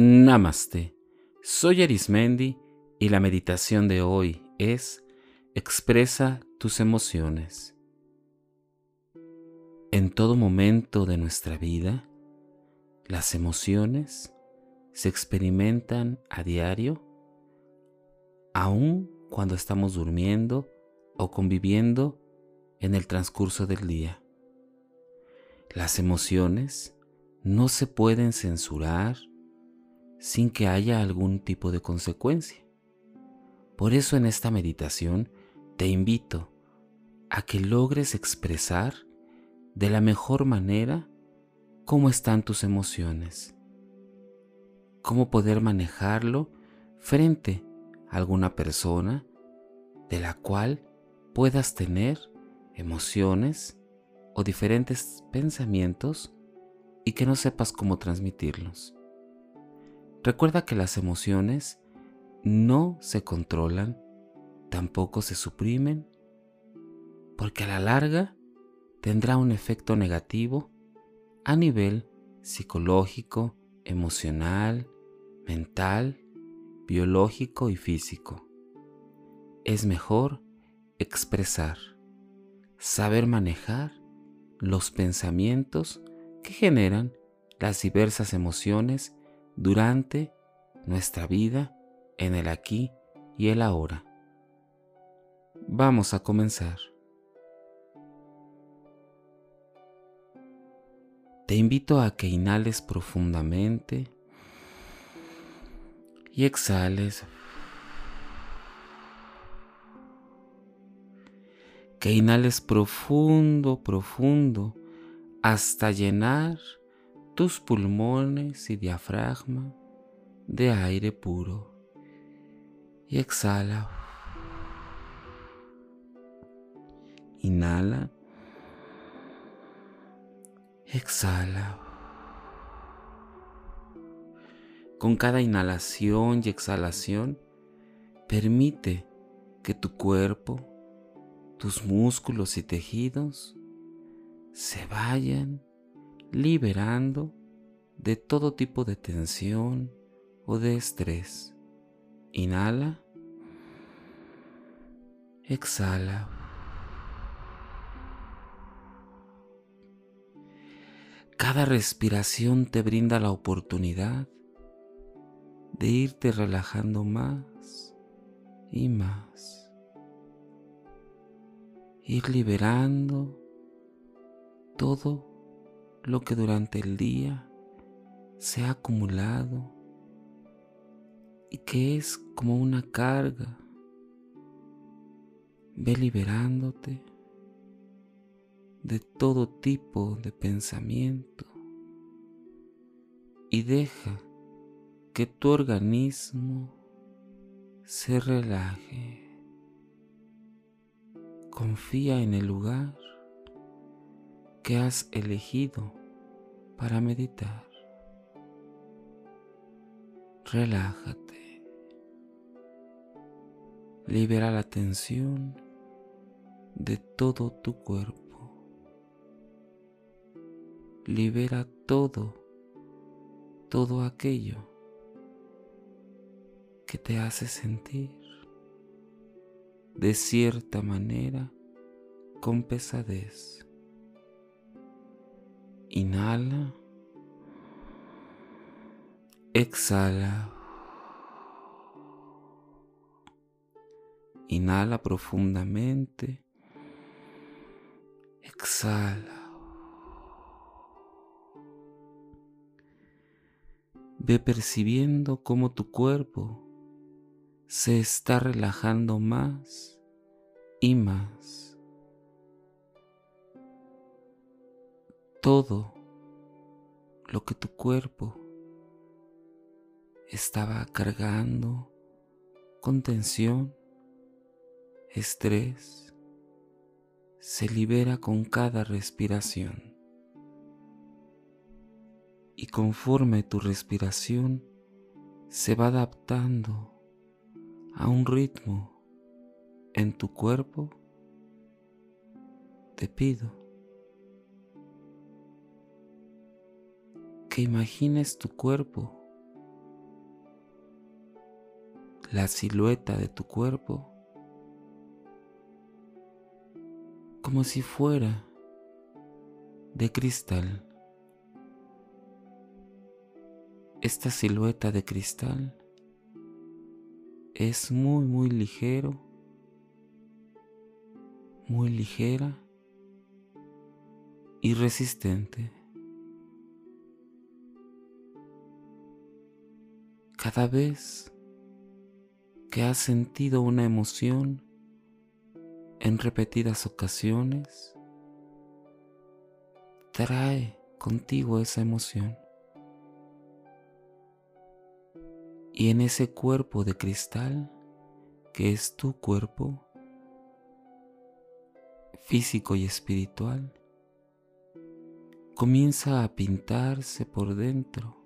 Namaste. Soy Arismendi y la meditación de hoy es Expresa tus emociones. En todo momento de nuestra vida, las emociones se experimentan a diario, aun cuando estamos durmiendo o conviviendo en el transcurso del día. Las emociones no se pueden censurar sin que haya algún tipo de consecuencia. Por eso en esta meditación te invito a que logres expresar de la mejor manera cómo están tus emociones, cómo poder manejarlo frente a alguna persona de la cual puedas tener emociones o diferentes pensamientos y que no sepas cómo transmitirlos. Recuerda que las emociones no se controlan, tampoco se suprimen, porque a la larga tendrá un efecto negativo a nivel psicológico, emocional, mental, biológico y físico. Es mejor expresar, saber manejar los pensamientos que generan las diversas emociones durante nuestra vida en el aquí y el ahora. Vamos a comenzar. Te invito a que inhales profundamente y exhales. Que inhales profundo, profundo, hasta llenar tus pulmones y diafragma de aire puro. Y exhala. Inhala. Exhala. Con cada inhalación y exhalación, permite que tu cuerpo, tus músculos y tejidos se vayan liberando de todo tipo de tensión o de estrés. Inhala. Exhala. Cada respiración te brinda la oportunidad de irte relajando más y más. Ir liberando todo lo que durante el día se ha acumulado y que es como una carga. Ve liberándote de todo tipo de pensamiento y deja que tu organismo se relaje. Confía en el lugar que has elegido para meditar. Relájate. Libera la tensión de todo tu cuerpo. Libera todo, todo aquello que te hace sentir de cierta manera con pesadez. Inhala. Exhala. Inhala profundamente. Exhala. Ve percibiendo cómo tu cuerpo se está relajando más y más. Todo lo que tu cuerpo estaba cargando con tensión, estrés, se libera con cada respiración. Y conforme tu respiración se va adaptando a un ritmo en tu cuerpo, te pido imagines tu cuerpo la silueta de tu cuerpo como si fuera de cristal. Esta silueta de cristal es muy muy ligero, muy ligera y resistente. Cada vez que has sentido una emoción en repetidas ocasiones, trae contigo esa emoción. Y en ese cuerpo de cristal, que es tu cuerpo, físico y espiritual, comienza a pintarse por dentro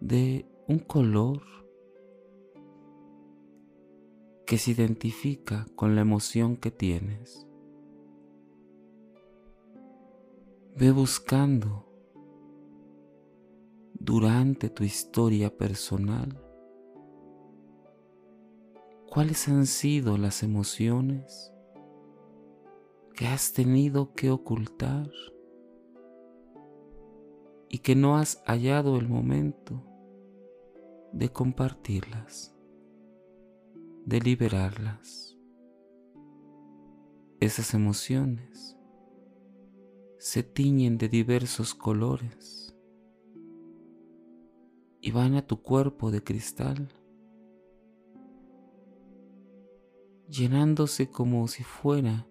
de un color que se identifica con la emoción que tienes. Ve buscando durante tu historia personal cuáles han sido las emociones que has tenido que ocultar y que no has hallado el momento de compartirlas, de liberarlas. Esas emociones se tiñen de diversos colores y van a tu cuerpo de cristal, llenándose como si fuera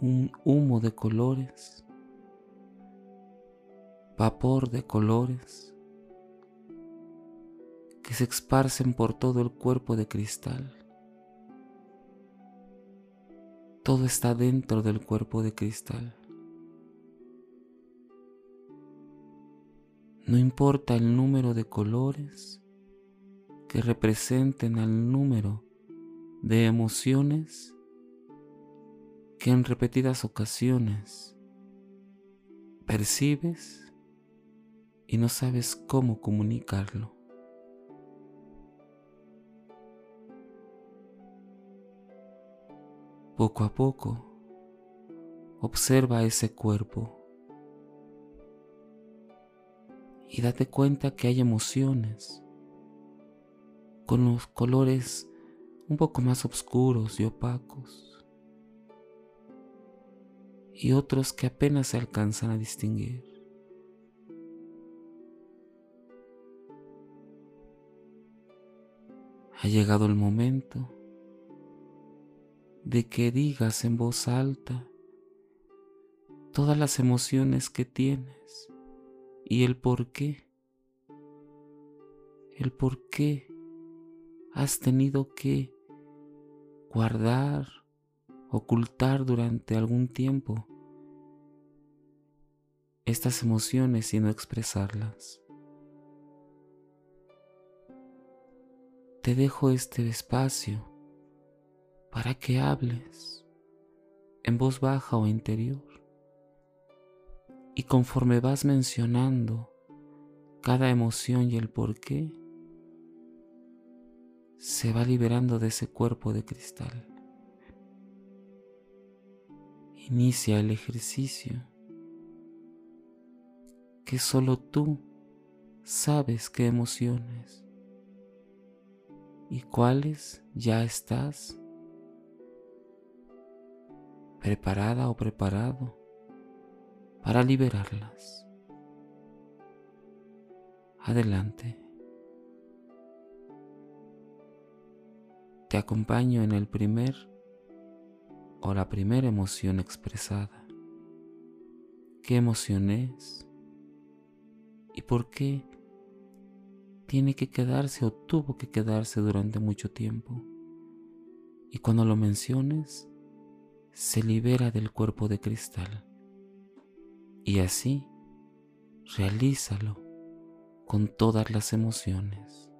un humo de colores vapor de colores que se esparcen por todo el cuerpo de cristal. Todo está dentro del cuerpo de cristal. No importa el número de colores que representen al número de emociones que en repetidas ocasiones percibes y no sabes cómo comunicarlo. Poco a poco, observa ese cuerpo y date cuenta que hay emociones con los colores un poco más oscuros y opacos y otros que apenas se alcanzan a distinguir. Ha llegado el momento de que digas en voz alta todas las emociones que tienes y el por qué. El por qué has tenido que guardar, ocultar durante algún tiempo estas emociones y no expresarlas. Te dejo este espacio para que hables en voz baja o interior. Y conforme vas mencionando cada emoción y el por qué, se va liberando de ese cuerpo de cristal. Inicia el ejercicio que solo tú sabes qué emociones y cuáles ya estás preparada o preparado para liberarlas. Adelante. Te acompaño en el primer o la primera emoción expresada. ¿Qué emoción es? ¿Y por qué tiene que quedarse o tuvo que quedarse durante mucho tiempo. Y cuando lo menciones, se libera del cuerpo de cristal. Y así, realízalo con todas las emociones.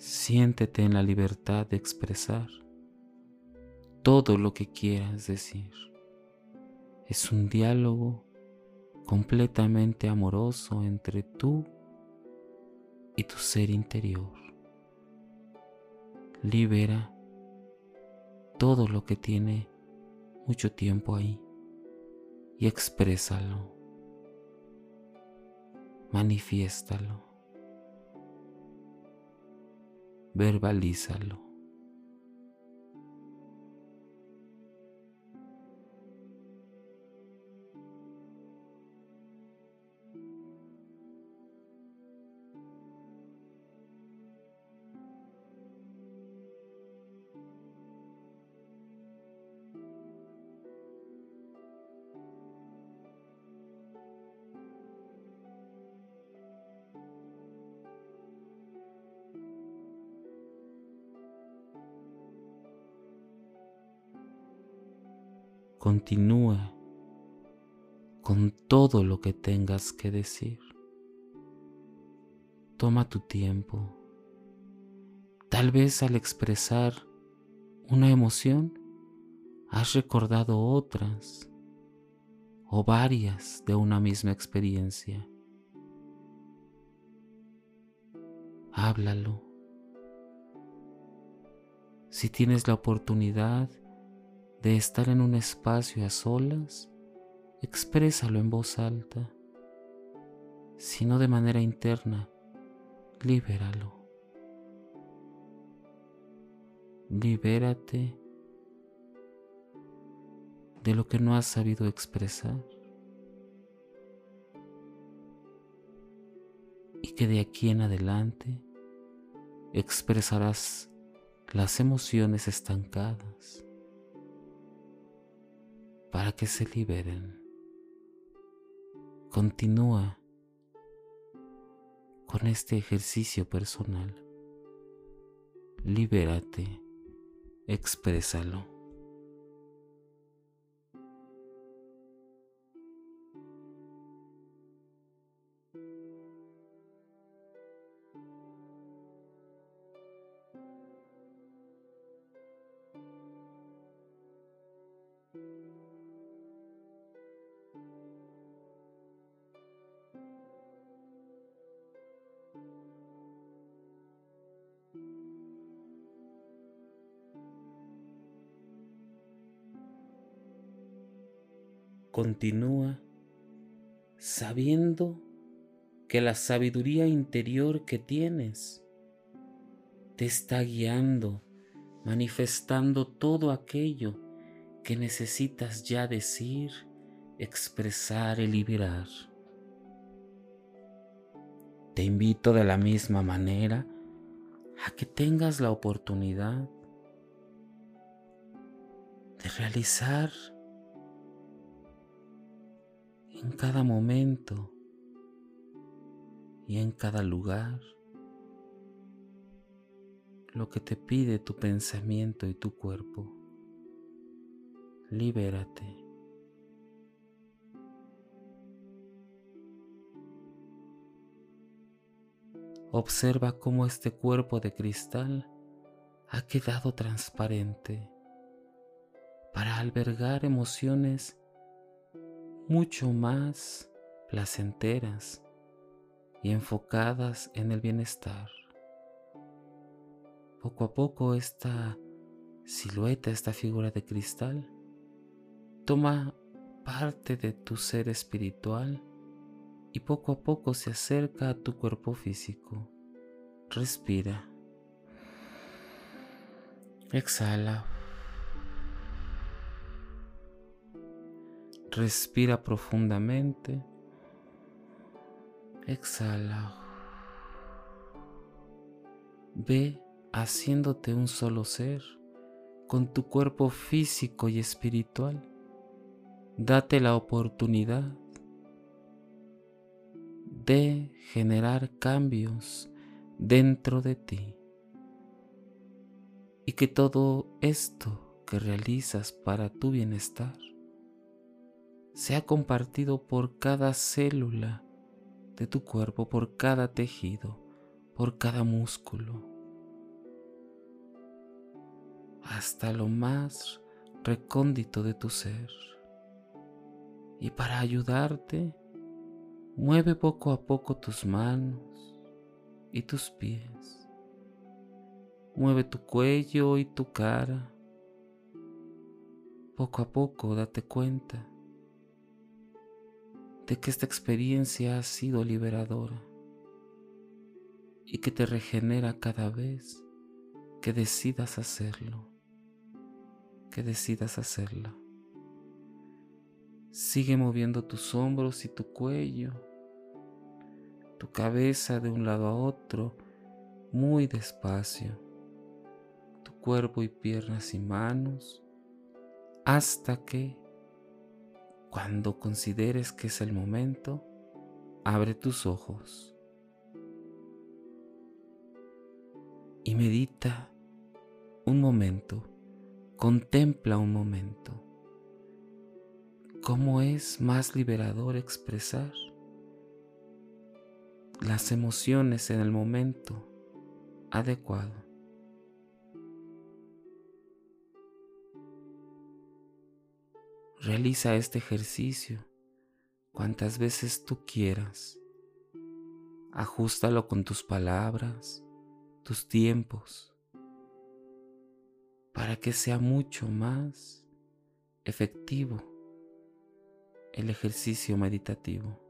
Siéntete en la libertad de expresar todo lo que quieras decir. Es un diálogo completamente amoroso entre tú y tu ser interior. Libera todo lo que tiene mucho tiempo ahí y exprésalo, manifiéstalo, verbalízalo. Continúa con todo lo que tengas que decir. Toma tu tiempo. Tal vez al expresar una emoción has recordado otras o varias de una misma experiencia. Háblalo. Si tienes la oportunidad, de estar en un espacio a solas, exprésalo en voz alta, sino de manera interna, libéralo. Libérate de lo que no has sabido expresar y que de aquí en adelante expresarás las emociones estancadas para que se liberen. Continúa con este ejercicio personal. Libérate, exprésalo. Continúa sabiendo que la sabiduría interior que tienes te está guiando, manifestando todo aquello que necesitas ya decir, expresar y liberar. Te invito de la misma manera a que tengas la oportunidad de realizar en cada momento y en cada lugar lo que te pide tu pensamiento y tu cuerpo. Libérate. Observa cómo este cuerpo de cristal ha quedado transparente para albergar emociones mucho más placenteras y enfocadas en el bienestar. Poco a poco esta silueta, esta figura de cristal, toma parte de tu ser espiritual y poco a poco se acerca a tu cuerpo físico. Respira. Exhala. Respira profundamente. Exhala. Ve haciéndote un solo ser con tu cuerpo físico y espiritual. Date la oportunidad de generar cambios dentro de ti y que todo esto que realizas para tu bienestar sea compartido por cada célula de tu cuerpo, por cada tejido, por cada músculo. hasta lo más recóndito de tu ser. Y para ayudarte, mueve poco a poco tus manos y tus pies. Mueve tu cuello y tu cara. Poco a poco date cuenta de que esta experiencia ha sido liberadora y que te regenera cada vez que decidas hacerlo, que decidas hacerlo. Sigue moviendo tus hombros y tu cuello, tu cabeza de un lado a otro, muy despacio, tu cuerpo y piernas y manos, hasta que, cuando consideres que es el momento, abre tus ojos y medita un momento, contempla un momento cómo es más liberador expresar las emociones en el momento adecuado. Realiza este ejercicio cuantas veces tú quieras. Ajústalo con tus palabras, tus tiempos, para que sea mucho más efectivo el ejercicio meditativo.